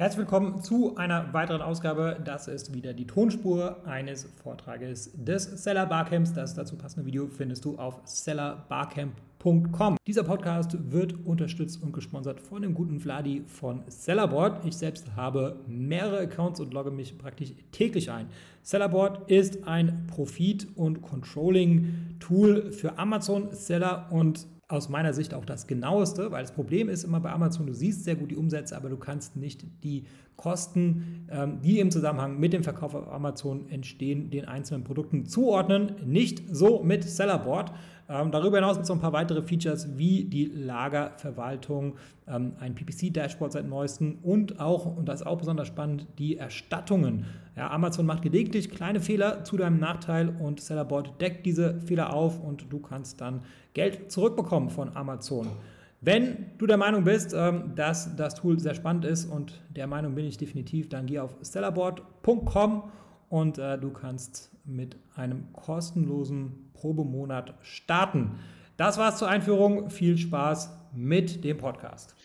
Herzlich willkommen zu einer weiteren Ausgabe. Das ist wieder die Tonspur eines Vortrages des Seller Barcamps. Das dazu passende Video findest du auf sellerbarcamp.com. Dieser Podcast wird unterstützt und gesponsert von dem guten Vladi von Sellerboard. Ich selbst habe mehrere Accounts und logge mich praktisch täglich ein. Sellerboard ist ein Profit- und Controlling-Tool für Amazon-Seller und aus meiner Sicht auch das genaueste, weil das Problem ist immer bei Amazon, du siehst sehr gut die Umsätze, aber du kannst nicht die Kosten, ähm, die im Zusammenhang mit dem Verkauf auf Amazon entstehen, den einzelnen Produkten zuordnen. Nicht so mit Sellerboard. Ähm, darüber hinaus gibt es noch ein paar weitere Features wie die Lagerverwaltung, ähm, ein PPC-Dashboard seit neuestem und auch, und das ist auch besonders spannend, die Erstattungen. Ja, Amazon macht gelegentlich kleine Fehler zu deinem Nachteil und Sellerboard deckt diese Fehler auf und du kannst dann Geld zurückbekommen von Amazon. Wenn du der Meinung bist, ähm, dass das Tool sehr spannend ist und der Meinung bin ich definitiv, dann geh auf stellarboard.com und äh, du kannst mit einem kostenlosen Probemonat starten. Das war's zur Einführung. Viel Spaß mit dem Podcast.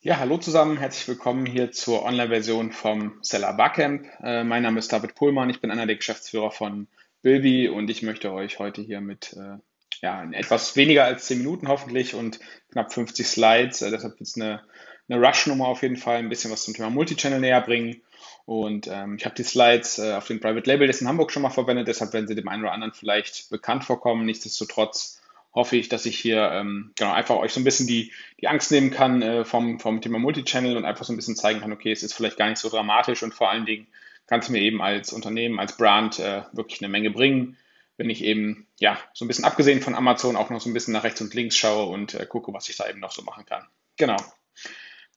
Ja, hallo zusammen, herzlich willkommen hier zur Online-Version vom Seller Barcamp. Äh, mein Name ist David Pohlmann, ich bin einer der Geschäftsführer von Bilby und ich möchte euch heute hier mit äh, ja, in etwas weniger als 10 Minuten hoffentlich und knapp 50 Slides, äh, deshalb wird es eine, eine Rush-Nummer auf jeden Fall, ein bisschen was zum Thema Multichannel näher bringen. Und ähm, ich habe die Slides äh, auf dem Private Label das in Hamburg schon mal verwendet, deshalb werden sie dem einen oder anderen vielleicht bekannt vorkommen. Nichtsdestotrotz hoffe ich, dass ich hier ähm, genau einfach euch so ein bisschen die, die Angst nehmen kann äh, vom, vom Thema Multichannel und einfach so ein bisschen zeigen kann, okay, es ist vielleicht gar nicht so dramatisch und vor allen Dingen kann es mir eben als Unternehmen, als Brand äh, wirklich eine Menge bringen, wenn ich eben, ja, so ein bisschen abgesehen von Amazon auch noch so ein bisschen nach rechts und links schaue und äh, gucke, was ich da eben noch so machen kann. Genau.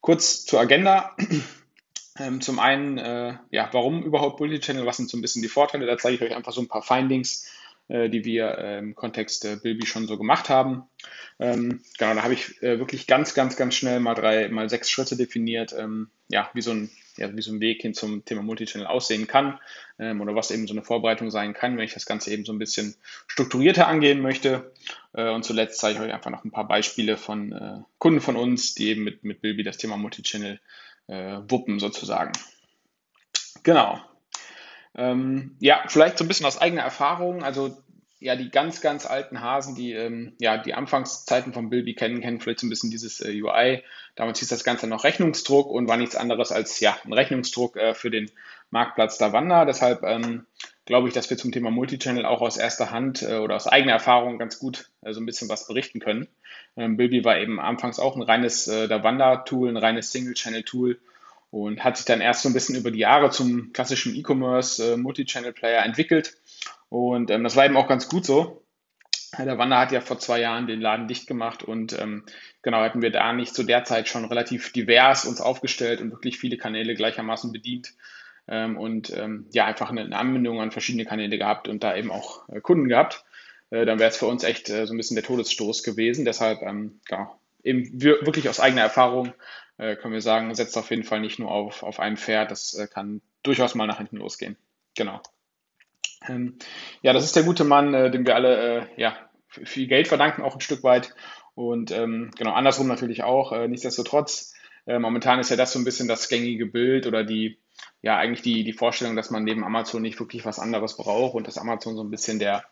Kurz zur Agenda. Ähm, zum einen, äh, ja, warum überhaupt Multichannel? Was sind so ein bisschen die Vorteile? Da zeige ich euch einfach so ein paar Findings, äh, die wir äh, im Kontext äh, Bilby schon so gemacht haben. Ähm, genau, da habe ich äh, wirklich ganz, ganz, ganz schnell mal drei, mal sechs Schritte definiert, ähm, ja, wie so ein ja, wie so ein Weg hin zum Thema Multichannel aussehen kann ähm, oder was eben so eine Vorbereitung sein kann, wenn ich das Ganze eben so ein bisschen strukturierter angehen möchte. Äh, und zuletzt zeige ich euch einfach noch ein paar Beispiele von äh, Kunden von uns, die eben mit, mit Bilby das Thema Multichannel äh, wuppen sozusagen. Genau. Ähm, ja, vielleicht so ein bisschen aus eigener Erfahrung. Also ja, die ganz, ganz alten Hasen, die ähm, ja die Anfangszeiten von Bilby kennen, kennen vielleicht so ein bisschen dieses äh, UI. Damals hieß das Ganze noch Rechnungsdruck und war nichts anderes als ja ein Rechnungsdruck äh, für den Marktplatz Davanda. Deshalb ähm, glaube ich, dass wir zum Thema Multichannel auch aus erster Hand äh, oder aus eigener Erfahrung ganz gut äh, so ein bisschen was berichten können. Ähm, Bilby war eben anfangs auch ein reines äh, Davanda-Tool, ein reines Single-Channel-Tool und hat sich dann erst so ein bisschen über die Jahre zum klassischen E-Commerce äh, Multi-Channel-Player entwickelt. Und ähm, das war eben auch ganz gut so. Der Wander hat ja vor zwei Jahren den Laden dicht gemacht und ähm, genau hätten wir da nicht zu der Zeit schon relativ divers uns aufgestellt und wirklich viele Kanäle gleichermaßen bedient ähm, und ähm, ja einfach eine, Anbindung an verschiedene Kanäle gehabt und da eben auch äh, Kunden gehabt, äh, dann wäre es für uns echt äh, so ein bisschen der Todesstoß gewesen. Deshalb ähm, genau, eben wirklich aus eigener Erfahrung äh, können wir sagen, setzt auf jeden Fall nicht nur auf, auf ein Pferd, das äh, kann durchaus mal nach hinten losgehen. Genau. Ähm, ja, das ist der gute Mann, äh, dem wir alle äh, ja, viel Geld verdanken, auch ein Stück weit. Und ähm, genau, andersrum natürlich auch. Äh, nichtsdestotrotz, äh, momentan ist ja das so ein bisschen das gängige Bild oder die, ja, eigentlich die, die Vorstellung, dass man neben Amazon nicht wirklich was anderes braucht und dass Amazon so ein bisschen der,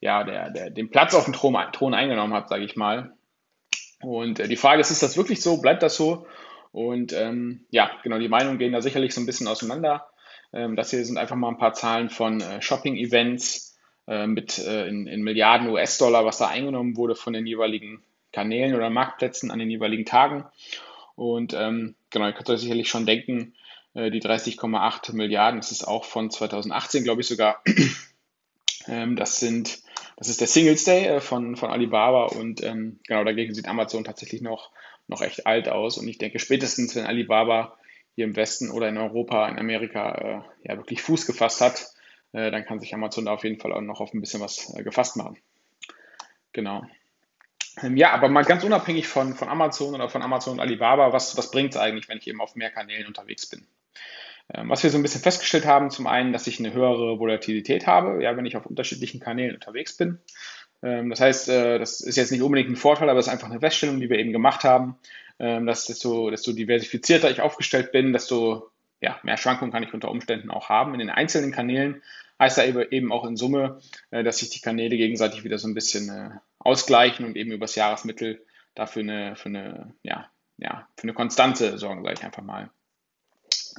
ja, der, der, den Platz auf dem Thron, Thron eingenommen hat, sage ich mal. Und äh, die Frage ist, ist das wirklich so? Bleibt das so? Und ähm, ja, genau, die Meinungen gehen da sicherlich so ein bisschen auseinander. Ähm, das hier sind einfach mal ein paar Zahlen von äh, Shopping-Events äh, mit äh, in, in Milliarden US-Dollar, was da eingenommen wurde von den jeweiligen Kanälen oder Marktplätzen an den jeweiligen Tagen. Und ähm, genau, ihr könnt euch sicherlich schon denken, äh, die 30,8 Milliarden, das ist auch von 2018, glaube ich sogar. ähm, das sind, das ist der Singles Day äh, von, von Alibaba und ähm, genau dagegen sieht Amazon tatsächlich noch, noch echt alt aus. Und ich denke, spätestens wenn Alibaba hier im Westen oder in Europa, in Amerika äh, ja wirklich Fuß gefasst hat, äh, dann kann sich Amazon da auf jeden Fall auch noch auf ein bisschen was äh, gefasst machen. Genau. Ähm, ja, aber mal ganz unabhängig von, von Amazon oder von Amazon und Alibaba, was, was bringt es eigentlich, wenn ich eben auf mehr Kanälen unterwegs bin? Ähm, was wir so ein bisschen festgestellt haben, zum einen, dass ich eine höhere Volatilität habe, ja, wenn ich auf unterschiedlichen Kanälen unterwegs bin. Ähm, das heißt, äh, das ist jetzt nicht unbedingt ein Vorteil, aber es ist einfach eine Feststellung, die wir eben gemacht haben, ähm, dass desto, desto diversifizierter ich aufgestellt bin, desto ja, mehr Schwankungen kann ich unter Umständen auch haben. In den einzelnen Kanälen heißt da eben auch in Summe, äh, dass sich die Kanäle gegenseitig wieder so ein bisschen äh, ausgleichen und eben übers Jahresmittel dafür eine, für eine, ja, ja, für eine Konstante sorgen, sage ich einfach mal.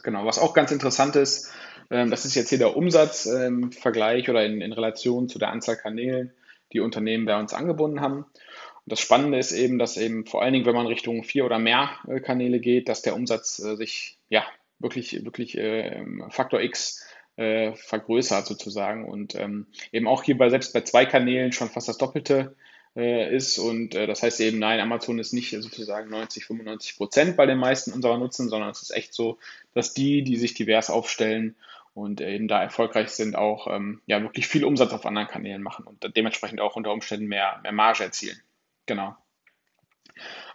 Genau, was auch ganz interessant ist, ähm, das ist jetzt hier der Umsatzvergleich oder in, in Relation zu der Anzahl Kanälen, die Unternehmen bei uns angebunden haben. Und das Spannende ist eben, dass eben vor allen Dingen, wenn man Richtung vier oder mehr äh, Kanäle geht, dass der Umsatz sich ja wirklich, wirklich äh, Faktor X äh, vergrößert sozusagen und ähm, eben auch hier bei, selbst bei zwei Kanälen schon fast das Doppelte äh, ist und äh, das heißt eben, nein, Amazon ist nicht sozusagen 90, 95 Prozent bei den meisten unserer Nutzen, sondern es ist echt so, dass die, die sich divers aufstellen und eben da erfolgreich sind, auch ähm, ja wirklich viel Umsatz auf anderen Kanälen machen und dementsprechend auch unter Umständen mehr, mehr Marge erzielen. Genau.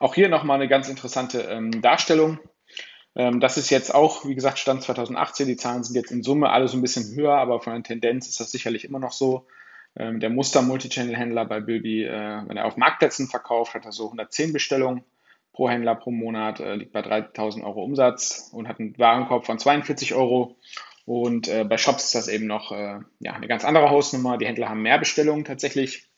Auch hier nochmal eine ganz interessante ähm, Darstellung. Ähm, das ist jetzt auch, wie gesagt, Stand 2018. Die Zahlen sind jetzt in Summe alle so ein bisschen höher, aber von der Tendenz ist das sicherlich immer noch so. Ähm, der Muster-Multichannel-Händler bei Bilby, äh, wenn er auf Marktplätzen verkauft, hat er so 110 Bestellungen pro Händler pro Monat, äh, liegt bei 3000 Euro Umsatz und hat einen Warenkorb von 42 Euro. Und äh, bei Shops ist das eben noch ja, eine ganz andere Hausnummer. Die Händler haben mehr Bestellungen tatsächlich,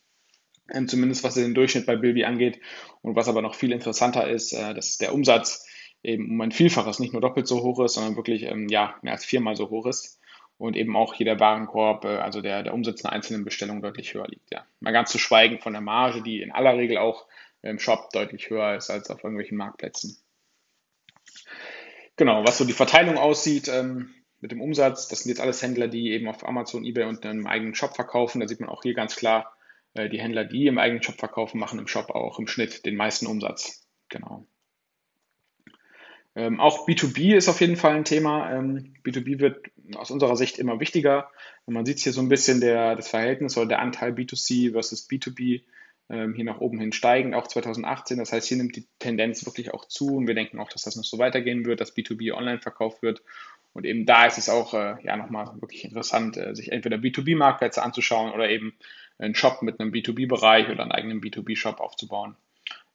ähm, zumindest was den Durchschnitt bei Bilby angeht. Und was aber noch viel interessanter ist, dass der Umsatz eben um ein Vielfaches, nicht nur doppelt so hoch ist, sondern wirklich ähm, ja, mehr als viermal so hoch ist. Und eben auch hier der Warenkorb, äh, also der, der Umsatz einer einzelnen Bestellung deutlich höher liegt. Ja. Mal ganz zu schweigen von der Marge, die in aller Regel auch im Shop deutlich höher ist als auf irgendwelchen Marktplätzen. Genau, was so die Verteilung aussieht ähm, mit dem Umsatz, das sind jetzt alles Händler, die eben auf Amazon, eBay und einem eigenen Shop verkaufen. Da sieht man auch hier ganz klar, äh, die Händler, die im eigenen Shop verkaufen, machen im Shop auch im Schnitt den meisten Umsatz. Genau. Ähm, auch B2B ist auf jeden Fall ein Thema. Ähm, B2B wird aus unserer Sicht immer wichtiger. Und man sieht hier so ein bisschen der, das Verhältnis oder der Anteil B2C versus B2B ähm, hier nach oben hin steigend, auch 2018. Das heißt, hier nimmt die Tendenz wirklich auch zu und wir denken auch, dass das noch so weitergehen wird, dass B2B online verkauft wird. Und eben da ist es auch äh, ja nochmal wirklich interessant, äh, sich entweder B2B-Marktplätze anzuschauen oder eben einen Shop mit einem B2B-Bereich oder einen eigenen B2B-Shop aufzubauen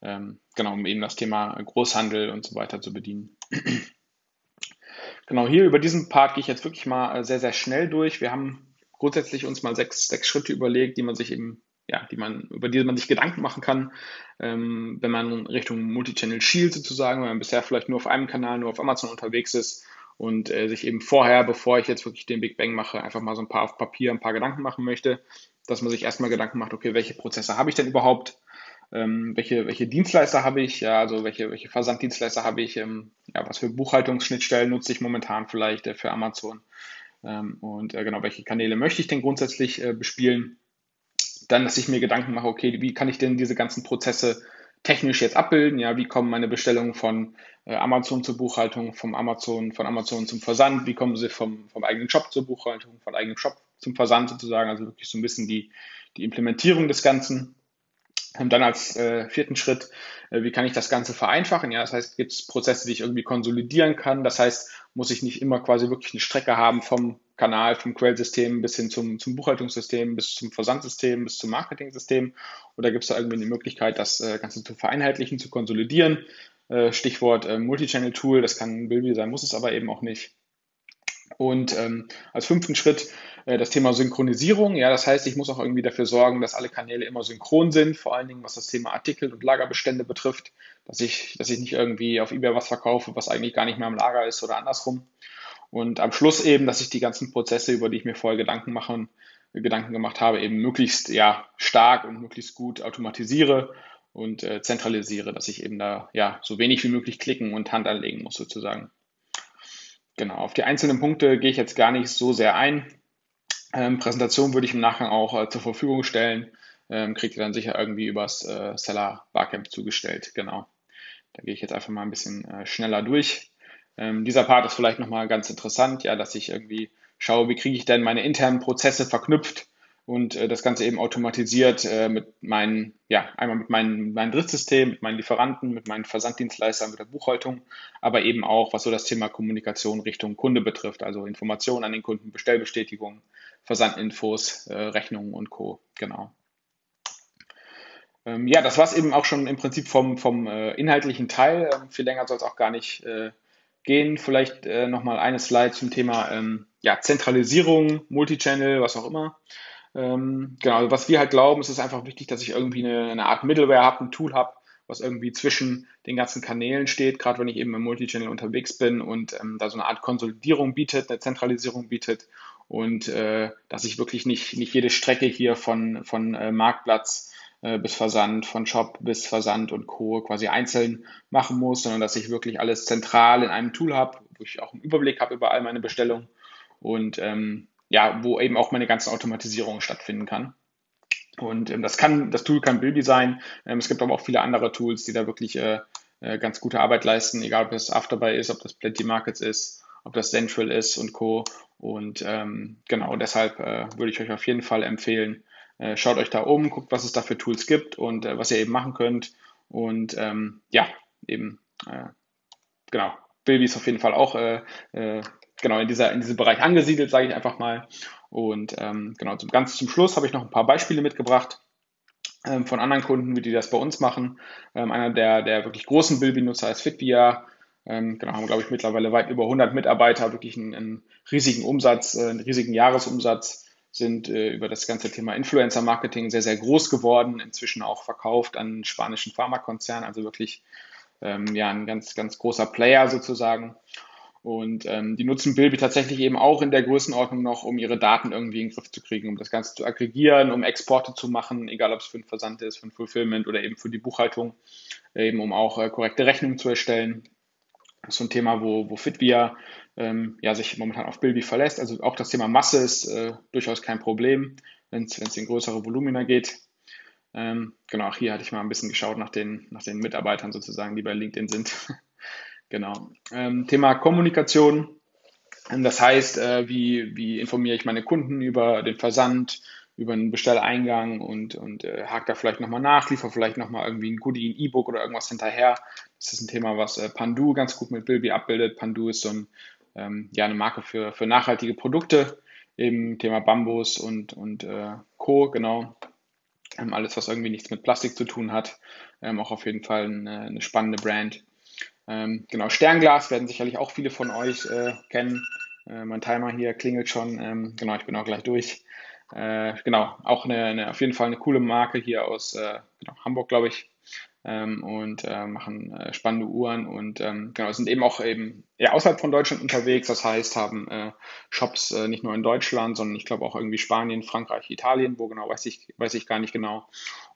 ähm, genau, um eben das Thema Großhandel und so weiter zu bedienen. genau, hier über diesen Part gehe ich jetzt wirklich mal äh, sehr, sehr schnell durch. Wir haben grundsätzlich uns mal sechs, sechs Schritte überlegt, die man sich eben ja, die man, über die man sich Gedanken machen kann, ähm, wenn man Richtung Multichannel schielt sozusagen, wenn man bisher vielleicht nur auf einem Kanal, nur auf Amazon unterwegs ist und äh, sich eben vorher, bevor ich jetzt wirklich den Big Bang mache, einfach mal so ein paar auf Papier ein paar Gedanken machen möchte, dass man sich erstmal Gedanken macht, okay, welche Prozesse habe ich denn überhaupt? ähm, welche, welche Dienstleister habe ich, ja, also welche, welche Versanddienstleister habe ich, ähm, ja, was für Buchhaltungsschnittstellen nutze ich momentan vielleicht äh, für Amazon ähm, und äh, genau, welche Kanäle möchte ich denn grundsätzlich äh, bespielen. Dann, dass ich mir Gedanken mache, okay, wie kann ich denn diese ganzen Prozesse technisch jetzt abbilden? Ja, wie kommen meine Bestellungen von äh, Amazon zur Buchhaltung, vom Amazon, von Amazon zum Versand? Wie kommen sie vom, vom eigenen Shop zur Buchhaltung, von eigenem Shop zum Versand sozusagen? Also wirklich so ein bisschen die, die Implementierung des Ganzen. Und dann als äh, vierten Schritt, äh, wie kann ich das Ganze vereinfachen? Ja, das heißt, gibt es Prozesse, die ich irgendwie konsolidieren kann? Das heißt, muss ich nicht immer quasi wirklich eine Strecke haben vom Kanal, vom Quellsystem bis hin zum, zum Buchhaltungssystem, bis zum Versandsystem, bis zum Marketingsystem? Oder gibt es da irgendwie eine Möglichkeit, das äh, Ganze zu vereinheitlichen, zu konsolidieren? Äh, Stichwort äh, Multichannel-Tool, das kann Bilby sein, muss es aber eben auch nicht. Und ähm, als fünften Schritt äh, das Thema Synchronisierung. Ja, das heißt, ich muss auch irgendwie dafür sorgen, dass alle Kanäle immer synchron sind, vor allen Dingen was das Thema Artikel und Lagerbestände betrifft, dass ich, dass ich nicht irgendwie auf eBay was verkaufe, was eigentlich gar nicht mehr im Lager ist oder andersrum. Und am Schluss eben, dass ich die ganzen Prozesse, über die ich mir vorher Gedanken machen, Gedanken gemacht habe, eben möglichst ja, stark und möglichst gut automatisiere und äh, zentralisiere, dass ich eben da ja so wenig wie möglich klicken und Hand anlegen muss sozusagen. Genau, auf die einzelnen Punkte gehe ich jetzt gar nicht so sehr ein. Ähm, Präsentation würde ich im Nachgang auch äh, zur Verfügung stellen. Ähm, kriegt ihr dann sicher irgendwie übers äh, Seller Barcamp zugestellt. Genau. Da gehe ich jetzt einfach mal ein bisschen äh, schneller durch. Ähm, dieser Part ist vielleicht nochmal ganz interessant, ja, dass ich irgendwie schaue, wie kriege ich denn meine internen Prozesse verknüpft und äh, das Ganze eben automatisiert äh, mit meinen, ja, einmal mit meinem, meinem Drittsystem, mit meinen Lieferanten, mit meinen Versanddienstleistern, mit der Buchhaltung, aber eben auch, was so das Thema Kommunikation Richtung Kunde betrifft, also Informationen an den Kunden, Bestellbestätigungen, Versandinfos, äh, Rechnungen und Co. Genau. Ähm, ja, das war es eben auch schon im Prinzip vom, vom äh, inhaltlichen Teil. Ähm, viel länger soll es auch gar nicht äh, gehen. Vielleicht äh, nochmal eine Slide zum Thema ähm, ja, Zentralisierung, Multichannel, was auch immer. Ähm, genau, also was wir halt glauben, ist es einfach wichtig, dass ich irgendwie eine, eine Art Middleware habe, ein Tool habe, was irgendwie zwischen den ganzen Kanälen steht, gerade wenn ich eben im Multichannel unterwegs bin und ähm, da so eine Art Konsolidierung bietet, eine Zentralisierung bietet und äh, dass ich wirklich nicht, nicht jede Strecke hier von, von äh, Marktplatz äh, bis Versand, von Shop bis Versand und Co. quasi einzeln machen muss, sondern dass ich wirklich alles zentral in einem Tool habe, wo ich auch einen Überblick habe über all meine Bestellungen und ähm, ja, wo eben auch meine ganzen Automatisierungen stattfinden kann. Und ähm, das kann, das Tool kann Bilby sein. Ähm, es gibt aber auch viele andere Tools, die da wirklich äh, äh, ganz gute Arbeit leisten, egal ob das Afterbuy ist, ob das Plenty Markets ist, ob das Central ist und Co. Und ähm, genau deshalb äh, würde ich euch auf jeden Fall empfehlen, äh, schaut euch da um, guckt, was es da für Tools gibt und äh, was ihr eben machen könnt. Und ähm, ja, eben, äh, genau, Bilby ist auf jeden Fall auch genau in, dieser, in diesem Bereich angesiedelt, sage ich einfach mal. Und ähm, genau, zum, ganz zum Schluss habe ich noch ein paar Beispiele mitgebracht ähm, von anderen Kunden, wie die das bei uns machen. Ähm, einer der, der wirklich großen Bilby-Nutzer ist Fitvia. Ähm, genau, haben, glaube ich, mittlerweile weit über 100 Mitarbeiter, wirklich einen, einen riesigen Umsatz, äh, einen riesigen Jahresumsatz, sind äh, über das ganze Thema Influencer-Marketing sehr, sehr groß geworden, inzwischen auch verkauft an spanischen Pharmakonzern, also wirklich ähm, ja, ein ganz, ganz großer Player sozusagen. Und ähm, die nutzen Bilby tatsächlich eben auch in der Größenordnung noch, um ihre Daten irgendwie in den Griff zu kriegen, um das Ganze zu aggregieren, um Exporte zu machen, egal ob es für den Versand ist, für ein Fulfillment oder eben für die Buchhaltung, eben um auch äh, korrekte Rechnungen zu erstellen. Das ist so ein Thema, wo, wo Fitvia ähm, ja, sich momentan auf Bilby verlässt. Also auch das Thema Masse ist äh, durchaus kein Problem, wenn es in größere Volumina geht. Ähm, genau, auch hier hatte ich mal ein bisschen geschaut nach den, nach den Mitarbeitern sozusagen, die bei LinkedIn sind. Genau. Ähm, Thema Kommunikation. Das heißt, äh, wie, wie informiere ich meine Kunden über den Versand, über einen Bestelleingang und, und äh, hake da vielleicht nochmal nach, liefere vielleicht nochmal irgendwie ein Goodie, ein E-Book oder irgendwas hinterher. Das ist ein Thema, was äh, Pandu ganz gut mit Bilby abbildet. Pandu ist so ein, ähm, ja, eine Marke für, für nachhaltige Produkte, eben Thema Bambus und, und äh, Co., genau. Ähm, alles, was irgendwie nichts mit Plastik zu tun hat. Ähm, auch auf jeden Fall eine, eine spannende Brand. Ähm, genau, Sternglas werden sicherlich auch viele von euch äh, kennen. Äh, mein Timer hier klingelt schon. Ähm, genau, ich bin auch gleich durch. Äh, genau, auch eine, eine, auf jeden Fall eine coole Marke hier aus äh, genau, Hamburg, glaube ich ähm, und äh, machen äh, spannende Uhren und ähm, genau, sind eben auch eben ja, außerhalb von Deutschland unterwegs. Das heißt, haben äh, Shops äh, nicht nur in Deutschland, sondern ich glaube auch irgendwie Spanien, Frankreich, Italien, wo genau weiß ich, weiß ich gar nicht genau.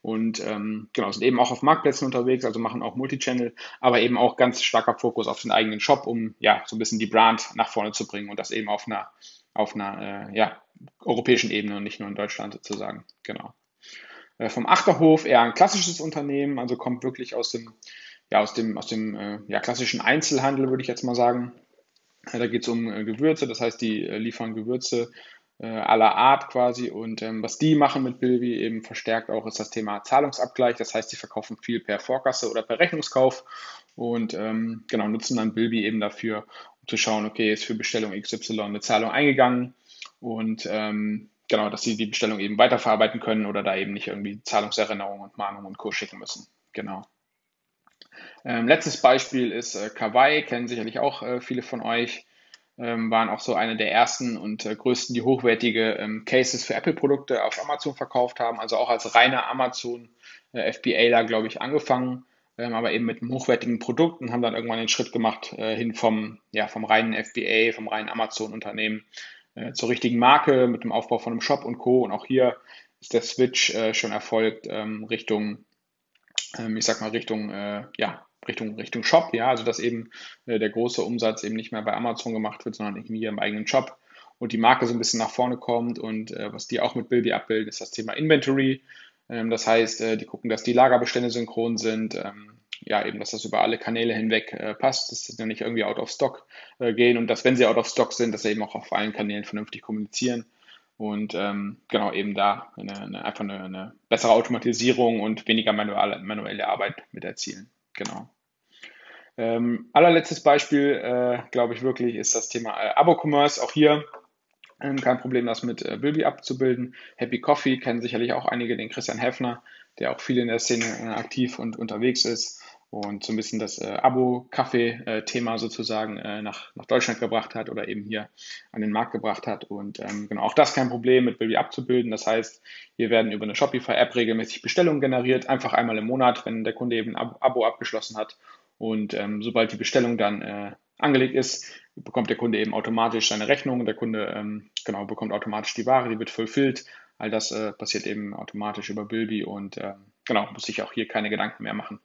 Und ähm, genau, sind eben auch auf Marktplätzen unterwegs, also machen auch Multichannel, aber eben auch ganz starker Fokus auf den eigenen Shop, um ja so ein bisschen die Brand nach vorne zu bringen und das eben auf einer auf einer äh, ja, europäischen Ebene und nicht nur in Deutschland sozusagen. Genau. Äh, vom Achterhof eher ein klassisches Unternehmen, also kommt wirklich aus dem, ja, aus dem, aus dem äh, ja, klassischen Einzelhandel, würde ich jetzt mal sagen. Äh, da geht es um äh, Gewürze, das heißt, die liefern Gewürze aller Art quasi. Und ähm, was die machen mit Bilby eben verstärkt auch ist das Thema Zahlungsabgleich. Das heißt, sie verkaufen viel per Vorkasse oder per Rechnungskauf und ähm, genau nutzen dann Bilby eben dafür, um zu schauen, okay, ist für Bestellung XY eine Zahlung eingegangen und ähm, genau, dass sie die Bestellung eben weiterverarbeiten können oder da eben nicht irgendwie Zahlungserinnerungen und Mahnungen und Co. schicken müssen. Genau. Ähm, letztes Beispiel ist äh, Kawaii, kennen sicherlich auch äh, viele von euch, ähm, waren auch so eine der ersten und äh, größten, die hochwertige ähm, Cases für Apple-Produkte auf Amazon verkauft haben, also auch als reiner Amazon äh, FBA glaube ich, angefangen, ähm, aber eben mit einem hochwertigen Produkt und haben dann irgendwann den Schritt gemacht äh, hin vom, ja, vom reinen FBA, vom reinen Amazon-Unternehmen äh, zur richtigen Marke mit dem Aufbau von einem Shop und Co. Und auch hier ist der Switch äh, schon erfolgt ähm, Richtung, ähm, ich sag mal Richtung, äh, ja, Richtung, Richtung Shop, ja, also dass eben äh, der große Umsatz eben nicht mehr bei Amazon gemacht wird, sondern irgendwie hier im eigenen Shop und die Marke so ein bisschen nach vorne kommt und äh, was die auch mit Bilby abbilden, ist das Thema Inventory. Ähm, das heißt, äh, die gucken, dass die Lagerbestände synchron sind, ähm, ja, eben, dass das über alle Kanäle hinweg äh, passt, dass sie nicht irgendwie out of stock äh, gehen und dass, wenn sie out of stock sind, dass sie eben auch auf allen Kanälen vernünftig kommunizieren und ähm, genau eben da eine, eine, einfach eine, eine, bessere Automatisierung und weniger manuelle, manuelle Arbeit mit erzielen. Genau. Ähm, allerletztes Beispiel, äh, glaube ich wirklich, ist das Thema äh, Abo-Commerce. Auch hier Ähm, kein Problem, das mit äh, Bilby abzubilden. Happy Coffee kennen sicherlich auch einige, den Christian Heffner, der auch viel in der Szene äh, aktiv und unterwegs ist und so ein bisschen das äh, Abo-Kaffee-Thema sozusagen äh, nach, nach Deutschland gebracht hat oder eben hier an den Markt gebracht hat. Und ähm, genau, auch das kein Problem mit Bilby abzubilden. Das heißt, hier werden über eine Shopify-App regelmäßig Bestellungen generiert, einfach einmal im Monat, wenn der Kunde eben ein Abo abgeschlossen hat. Und ähm, sobald die Bestellung dann äh, angelegt ist, bekommt der Kunde eben automatisch seine Rechnung. Der Kunde ähm, genau bekommt automatisch die Ware, die wird fulfilled. All das äh, passiert eben automatisch über Bilby und äh, genau, muss sich auch hier keine Gedanken mehr machen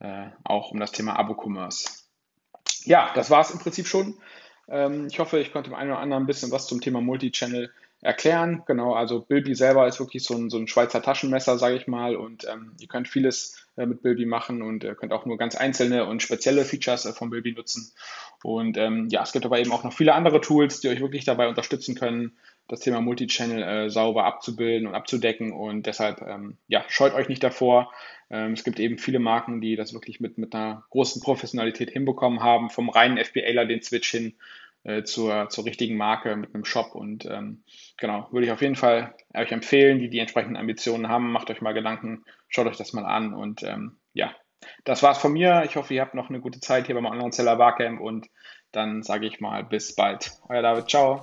äh, auch um das Thema Abo-Commerce. Ja, das war es im Prinzip schon. Ähm, ich hoffe, ich konnte dem einen oder anderen ein bisschen was zum Thema Multichannel erklären. Genau, also Bilby selber ist wirklich so ein, so ein Schweizer Taschenmesser, sage ich mal. Und ähm, ihr könnt vieles äh, mit Bilby machen und äh, könnt auch nur ganz einzelne und spezielle Features äh, von Bilby nutzen. Und ähm, ja, es gibt aber eben auch noch viele andere Tools, die euch wirklich dabei unterstützen können, das Thema Multichannel äh, sauber abzubilden und abzudecken. Und deshalb, ähm, ja, scheut euch nicht davor. Ähm, es gibt eben viele Marken, die das wirklich mit, mit einer großen Professionalität hinbekommen haben, vom reinen FBAler den Switch hin äh, zur, zur richtigen Marke mit einem Shop. Und ähm, genau, würde ich auf jeden Fall euch empfehlen, die die entsprechenden Ambitionen haben. Macht euch mal Gedanken, schaut euch das mal an. Und ähm, ja, das war's von mir. Ich hoffe, ihr habt noch eine gute Zeit hier beim Online-Seller Barcamp und dann sage ich mal bis bald. Euer David, ciao.